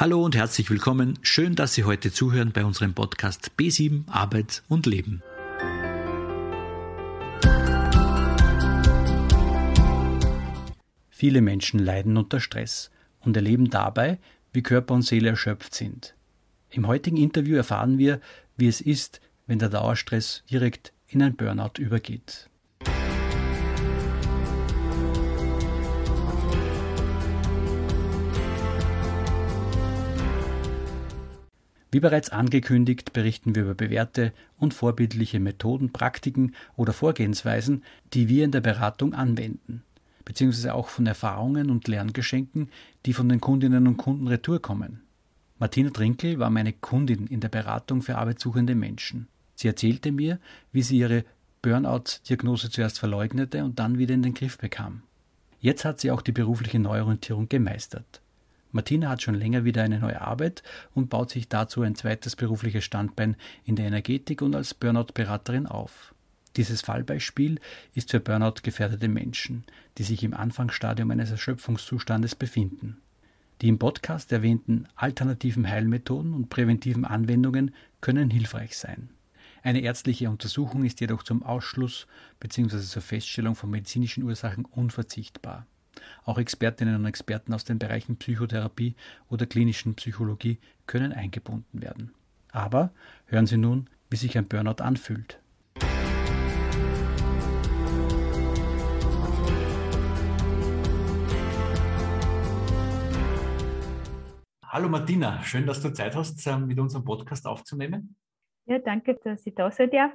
Hallo und herzlich willkommen. Schön, dass Sie heute zuhören bei unserem Podcast B7 Arbeit und Leben. Viele Menschen leiden unter Stress und erleben dabei, wie Körper und Seele erschöpft sind. Im heutigen Interview erfahren wir, wie es ist, wenn der Dauerstress direkt in ein Burnout übergeht. Wie bereits angekündigt, berichten wir über bewährte und vorbildliche Methoden, Praktiken oder Vorgehensweisen, die wir in der Beratung anwenden, beziehungsweise auch von Erfahrungen und Lerngeschenken, die von den Kundinnen und Kunden retour kommen. Martina Trinkel war meine Kundin in der Beratung für arbeitssuchende Menschen. Sie erzählte mir, wie sie ihre Burnout-Diagnose zuerst verleugnete und dann wieder in den Griff bekam. Jetzt hat sie auch die berufliche Neuorientierung gemeistert. Martina hat schon länger wieder eine neue Arbeit und baut sich dazu ein zweites berufliches Standbein in der Energetik und als Burnout-Beraterin auf. Dieses Fallbeispiel ist für Burnout gefährdete Menschen, die sich im Anfangsstadium eines Erschöpfungszustandes befinden. Die im Podcast erwähnten alternativen Heilmethoden und präventiven Anwendungen können hilfreich sein. Eine ärztliche Untersuchung ist jedoch zum Ausschluss bzw. zur Feststellung von medizinischen Ursachen unverzichtbar. Auch Expertinnen und Experten aus den Bereichen Psychotherapie oder klinischen Psychologie können eingebunden werden. Aber hören Sie nun, wie sich ein Burnout anfühlt. Hallo Martina, schön, dass du Zeit hast, ähm, mit unserem Podcast aufzunehmen. Ja, danke, dass ich da sein darf.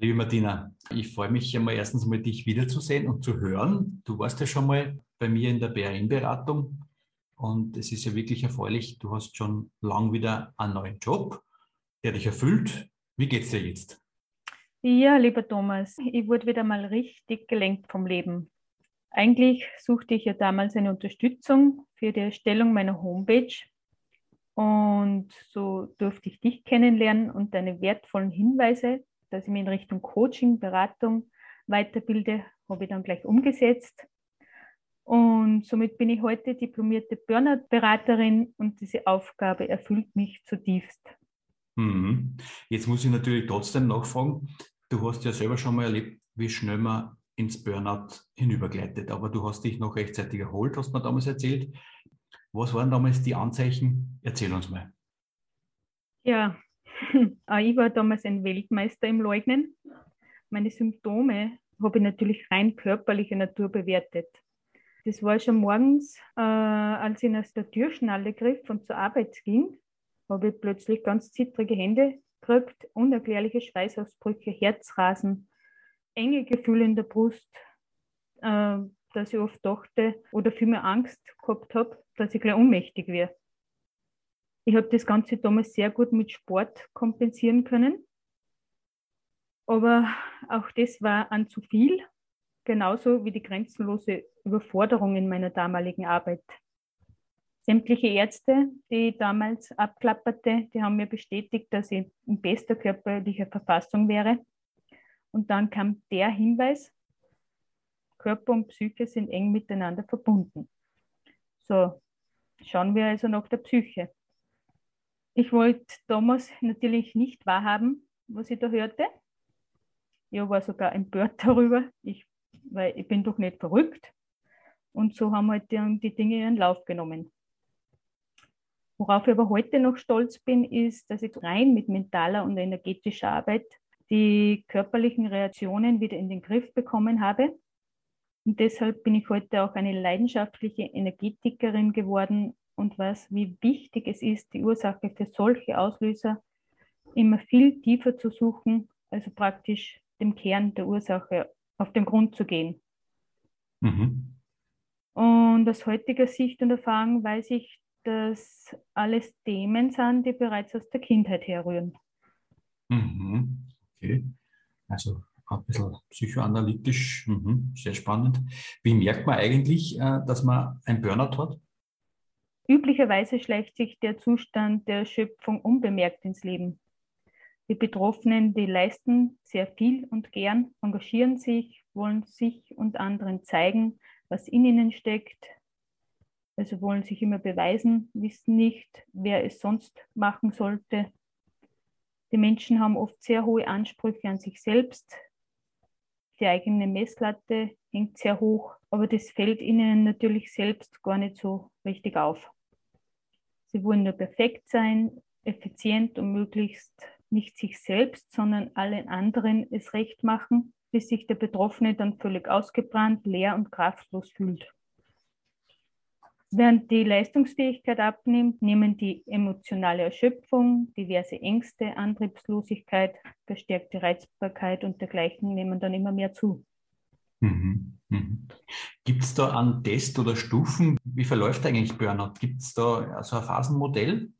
Liebe Martina, ich freue mich einmal erstens mal, dich wiederzusehen und zu hören. Du warst ja schon mal bei mir in der BRN-Beratung und es ist ja wirklich erfreulich. Du hast schon lang wieder einen neuen Job, der dich erfüllt. Wie geht's dir jetzt? Ja, lieber Thomas, ich wurde wieder mal richtig gelenkt vom Leben. Eigentlich suchte ich ja damals eine Unterstützung für die Erstellung meiner Homepage und so durfte ich dich kennenlernen und deine wertvollen Hinweise dass ich mich in Richtung Coaching, Beratung weiterbilde, habe ich dann gleich umgesetzt. Und somit bin ich heute diplomierte Burnout-Beraterin und diese Aufgabe erfüllt mich zutiefst. Mhm. Jetzt muss ich natürlich trotzdem nachfragen, du hast ja selber schon mal erlebt, wie schnell man ins Burnout hinübergleitet, aber du hast dich noch rechtzeitig erholt, hast du mir damals erzählt. Was waren damals die Anzeichen? Erzähl uns mal. Ja, ich war damals ein Weltmeister im Leugnen. Meine Symptome habe ich natürlich rein körperlicher Natur bewertet. Das war schon morgens, äh, als ich aus der Türschnalle griff und zur Arbeit ging, habe ich plötzlich ganz zittrige Hände gekriegt, unerklärliche Schweißausbrüche, Herzrasen, enge Gefühle in der Brust, äh, dass ich oft dachte oder vielmehr Angst gehabt habe, dass ich gleich ohnmächtig wäre. Ich habe das Ganze damals sehr gut mit Sport kompensieren können. Aber auch das war an zu viel, genauso wie die grenzenlose Überforderung in meiner damaligen Arbeit. Sämtliche Ärzte, die ich damals abklapperte, die haben mir bestätigt, dass ich in bester körperlicher Verfassung wäre. Und dann kam der Hinweis, Körper und Psyche sind eng miteinander verbunden. So, schauen wir also nach der Psyche. Ich wollte damals natürlich nicht wahrhaben, was ich da hörte. Ich war sogar empört darüber, ich, weil ich bin doch nicht verrückt. Und so haben halt die, die Dinge ihren Lauf genommen. Worauf ich aber heute noch stolz bin, ist, dass ich rein mit mentaler und energetischer Arbeit die körperlichen Reaktionen wieder in den Griff bekommen habe. Und deshalb bin ich heute auch eine leidenschaftliche Energetikerin geworden und weiß, wie wichtig es ist, die Ursache für solche Auslöser immer viel tiefer zu suchen, also praktisch dem Kern der Ursache auf den Grund zu gehen. Mhm. Und aus heutiger Sicht und Erfahrung weiß ich, dass alles Themen sind, die bereits aus der Kindheit herrühren. Mhm. Okay. Also ein bisschen psychoanalytisch, mhm. sehr spannend. Wie merkt man eigentlich, äh, dass man ein Burnout hat? Üblicherweise schleicht sich der Zustand der Erschöpfung unbemerkt ins Leben. Die Betroffenen, die leisten sehr viel und gern, engagieren sich, wollen sich und anderen zeigen, was in ihnen steckt. Also wollen sich immer beweisen, wissen nicht, wer es sonst machen sollte. Die Menschen haben oft sehr hohe Ansprüche an sich selbst. Die eigene Messlatte hängt sehr hoch, aber das fällt ihnen natürlich selbst gar nicht so richtig auf. Sie wollen nur perfekt sein, effizient und möglichst nicht sich selbst, sondern allen anderen es recht machen, bis sich der Betroffene dann völlig ausgebrannt, leer und kraftlos fühlt. Während die Leistungsfähigkeit abnimmt, nehmen die emotionale Erschöpfung, diverse Ängste, Antriebslosigkeit, verstärkte Reizbarkeit und dergleichen nehmen dann immer mehr zu. Mhm. Mhm. Gibt es da einen Test oder Stufen? Wie verläuft eigentlich Burnout? Gibt es da so ein Phasenmodell?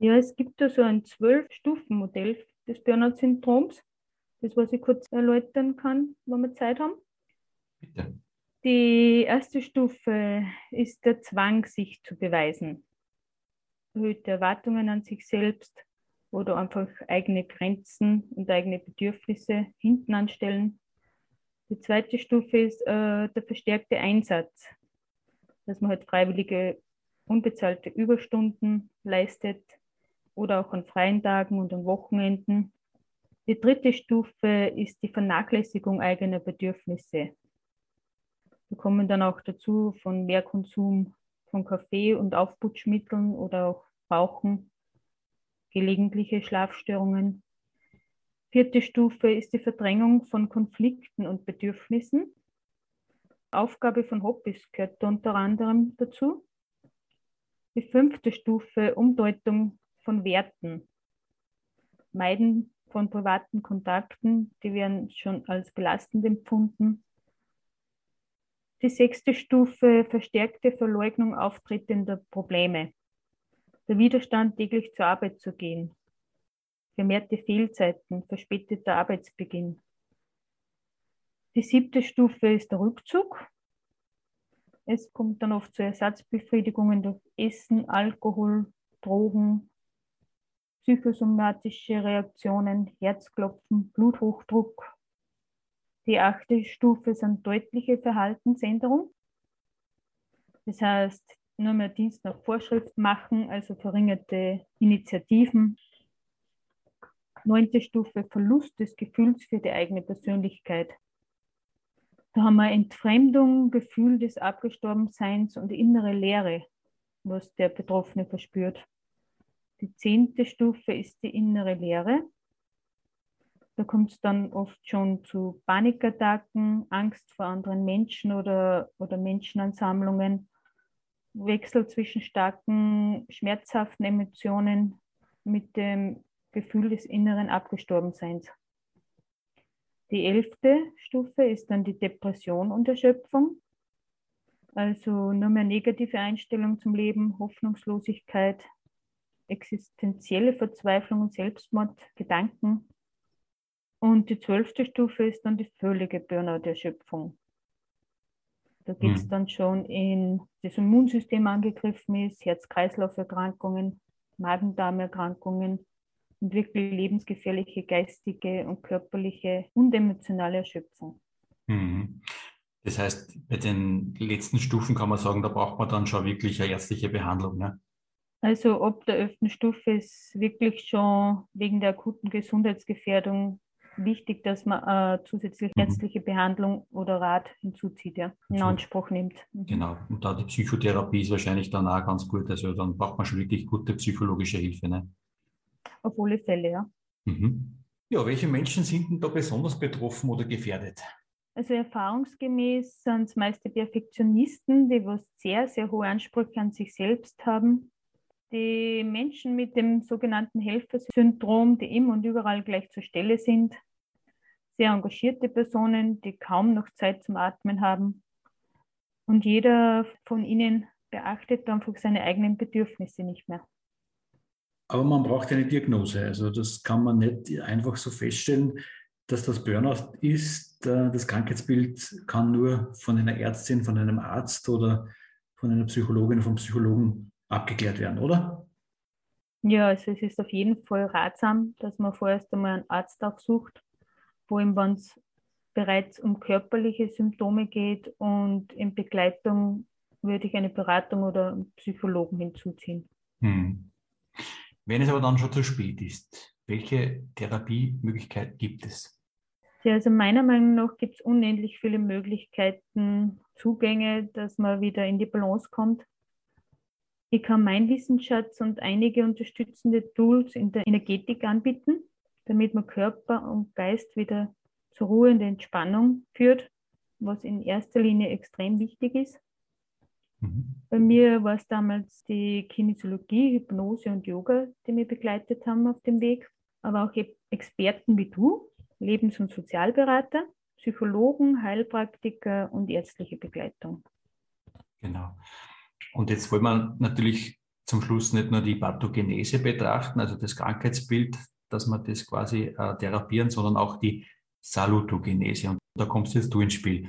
Ja, es gibt da so ein Zwölf-Stufen-Modell des Burnout-Syndroms, das was ich kurz erläutern kann, wenn wir Zeit haben. Bitte. Die erste Stufe ist der Zwang, sich zu beweisen. Erhöhte Erwartungen an sich selbst oder einfach eigene Grenzen und eigene Bedürfnisse hinten anstellen. Die zweite Stufe ist äh, der verstärkte Einsatz, dass man halt freiwillige, unbezahlte Überstunden leistet oder auch an freien Tagen und an Wochenenden. Die dritte Stufe ist die Vernachlässigung eigener Bedürfnisse. Wir kommen dann auch dazu von Mehrkonsum von Kaffee und Aufputschmitteln oder auch Rauchen, gelegentliche Schlafstörungen. Vierte Stufe ist die Verdrängung von Konflikten und Bedürfnissen. Aufgabe von Hobbys gehört unter anderem dazu. Die fünfte Stufe Umdeutung von Werten. Meiden von privaten Kontakten, die werden schon als belastend empfunden. Die sechste Stufe verstärkte Verleugnung auftretender Probleme. Der Widerstand, täglich zur Arbeit zu gehen. Vermehrte Fehlzeiten, verspäteter Arbeitsbeginn. Die siebte Stufe ist der Rückzug. Es kommt dann oft zu Ersatzbefriedigungen durch Essen, Alkohol, Drogen, psychosomatische Reaktionen, Herzklopfen, Bluthochdruck, die achte Stufe sind deutliche Verhaltensänderungen. Das heißt, nur mehr Dienst nach Vorschrift machen, also verringerte Initiativen. Neunte Stufe Verlust des Gefühls für die eigene Persönlichkeit. Da haben wir Entfremdung, Gefühl des Abgestorbenseins und innere Leere, was der Betroffene verspürt. Die zehnte Stufe ist die innere Leere. Da kommt es dann oft schon zu Panikattacken, Angst vor anderen Menschen oder, oder Menschenansammlungen, Wechsel zwischen starken, schmerzhaften Emotionen mit dem Gefühl des inneren Abgestorbenseins. Die elfte Stufe ist dann die Depression und Erschöpfung. Also nur mehr negative Einstellung zum Leben, Hoffnungslosigkeit, existenzielle Verzweiflung und Selbstmordgedanken, und die zwölfte Stufe ist dann die völlige Burnout-Erschöpfung. Da geht es mhm. dann schon in das Immunsystem angegriffen ist, Herz-Kreislauf-Erkrankungen, Magen-Darm-Erkrankungen wirklich lebensgefährliche geistige und körperliche und emotionale Erschöpfung. Mhm. Das heißt, bei den letzten Stufen kann man sagen, da braucht man dann schon wirklich eine ärztliche Behandlung. Ne? Also ab der elften Stufe ist wirklich schon wegen der akuten Gesundheitsgefährdung wichtig, dass man äh, zusätzlich mhm. ärztliche Behandlung oder Rat hinzuzieht, ja, in so. Anspruch nimmt. Mhm. Genau. Und da die Psychotherapie ist wahrscheinlich dann auch ganz gut. Also dann braucht man schon wirklich gute psychologische Hilfe. Ne? Auf alle Fälle, ja. Mhm. Ja, welche Menschen sind denn da besonders betroffen oder gefährdet? Also erfahrungsgemäß sind es meist die Perfektionisten, die was sehr, sehr hohe Ansprüche an sich selbst haben die Menschen mit dem sogenannten Helfersyndrom, die immer und überall gleich zur Stelle sind, sehr engagierte Personen, die kaum noch Zeit zum Atmen haben. Und jeder von ihnen beachtet einfach seine eigenen Bedürfnisse nicht mehr. Aber man braucht eine Diagnose. Also das kann man nicht einfach so feststellen, dass das Burnout ist. Das Krankheitsbild kann nur von einer Ärztin, von einem Arzt oder von einer Psychologin, vom Psychologen abgeklärt werden, oder? Ja, also es ist auf jeden Fall ratsam, dass man vorerst einmal einen Arzt aufsucht, vor allem wenn es bereits um körperliche Symptome geht und in Begleitung würde ich eine Beratung oder einen Psychologen hinzuziehen. Hm. Wenn es aber dann schon zu spät ist, welche Therapiemöglichkeit gibt es? Ja, also meiner Meinung nach gibt es unendlich viele Möglichkeiten, Zugänge, dass man wieder in die Balance kommt. Ich kann meinen Wissensschatz und einige unterstützende Tools in der Energetik anbieten, damit man Körper und Geist wieder zur Ruhe und Entspannung führt, was in erster Linie extrem wichtig ist. Mhm. Bei mir war es damals die Kinesiologie, Hypnose und Yoga, die mich begleitet haben auf dem Weg, aber auch Experten wie du, Lebens- und Sozialberater, Psychologen, Heilpraktiker und ärztliche Begleitung. Genau. Und jetzt wollen wir natürlich zum Schluss nicht nur die Pathogenese betrachten, also das Krankheitsbild, dass wir das quasi äh, therapieren, sondern auch die Salutogenese. Und da kommst jetzt du ins Spiel.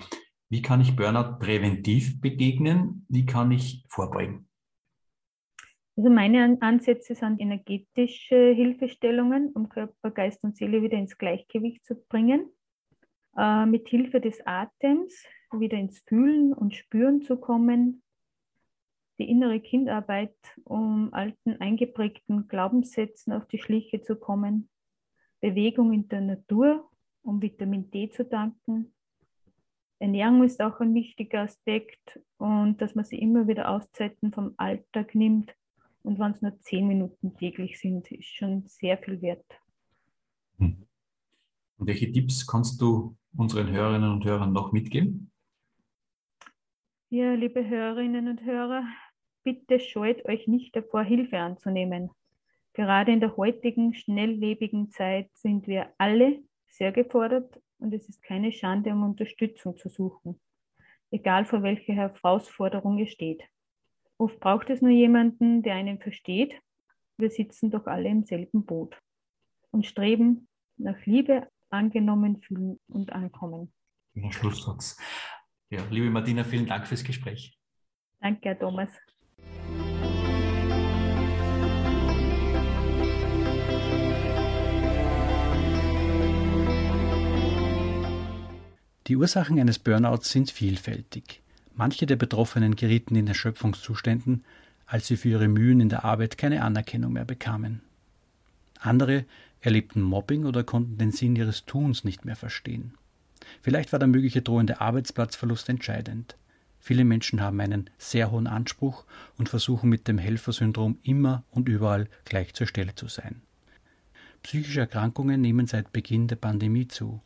Wie kann ich Burnout präventiv begegnen? Wie kann ich vorbeugen? Also meine Ansätze sind energetische Hilfestellungen, um Körper, Geist und Seele wieder ins Gleichgewicht zu bringen. Äh, mit Hilfe des Atems wieder ins Fühlen und Spüren zu kommen, die innere Kindarbeit, um alten eingeprägten Glaubenssätzen auf die Schliche zu kommen, Bewegung in der Natur, um Vitamin D zu danken. Ernährung ist auch ein wichtiger Aspekt und dass man sich immer wieder Auszeiten vom Alltag nimmt. Und wenn es nur zehn Minuten täglich sind, ist schon sehr viel wert. Hm. Und welche Tipps kannst du unseren Hörerinnen und Hörern noch mitgeben? Ja, liebe Hörerinnen und Hörer, bitte scheut euch nicht davor, Hilfe anzunehmen. Gerade in der heutigen, schnelllebigen Zeit sind wir alle sehr gefordert und es ist keine Schande, um Unterstützung zu suchen, egal vor welcher Herausforderung ihr steht. Oft braucht es nur jemanden, der einen versteht. Wir sitzen doch alle im selben Boot und streben nach Liebe, angenommen fühlen und ankommen. Schlusssatz. Ja, liebe Martina, vielen Dank fürs Gespräch. Danke, Herr Thomas. Die Ursachen eines Burnouts sind vielfältig. Manche der Betroffenen gerieten in Erschöpfungszuständen, als sie für ihre Mühen in der Arbeit keine Anerkennung mehr bekamen. Andere erlebten Mobbing oder konnten den Sinn ihres Tuns nicht mehr verstehen. Vielleicht war der mögliche drohende Arbeitsplatzverlust entscheidend. Viele Menschen haben einen sehr hohen Anspruch und versuchen mit dem Helfersyndrom immer und überall gleich zur Stelle zu sein. Psychische Erkrankungen nehmen seit Beginn der Pandemie zu.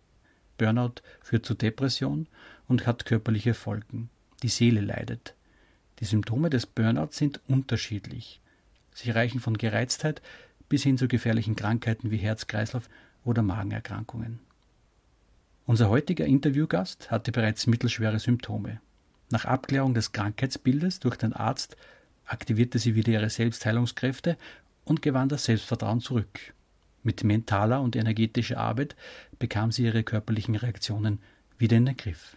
Burnout führt zu Depression und hat körperliche Folgen. Die Seele leidet. Die Symptome des Burnouts sind unterschiedlich. Sie reichen von Gereiztheit bis hin zu gefährlichen Krankheiten wie Herz-Kreislauf oder Magenerkrankungen. Unser heutiger Interviewgast hatte bereits mittelschwere Symptome. Nach Abklärung des Krankheitsbildes durch den Arzt aktivierte sie wieder ihre Selbstheilungskräfte und gewann das Selbstvertrauen zurück. Mit mentaler und energetischer Arbeit bekam sie ihre körperlichen Reaktionen wieder in den Griff.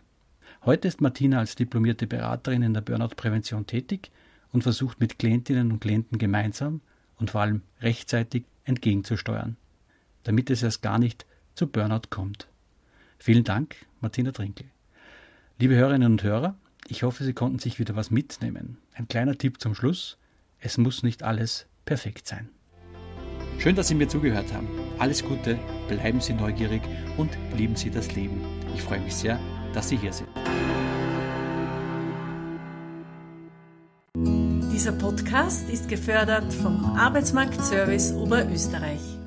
Heute ist Martina als diplomierte Beraterin in der Burnout-Prävention tätig und versucht mit Klientinnen und Klienten gemeinsam und vor allem rechtzeitig entgegenzusteuern, damit es erst gar nicht zu Burnout kommt. Vielen Dank, Martina Trinkel. Liebe Hörerinnen und Hörer, ich hoffe, Sie konnten sich wieder was mitnehmen. Ein kleiner Tipp zum Schluss. Es muss nicht alles perfekt sein. Schön, dass Sie mir zugehört haben. Alles Gute, bleiben Sie neugierig und lieben Sie das Leben. Ich freue mich sehr, dass Sie hier sind. Dieser Podcast ist gefördert vom Arbeitsmarktservice Oberösterreich.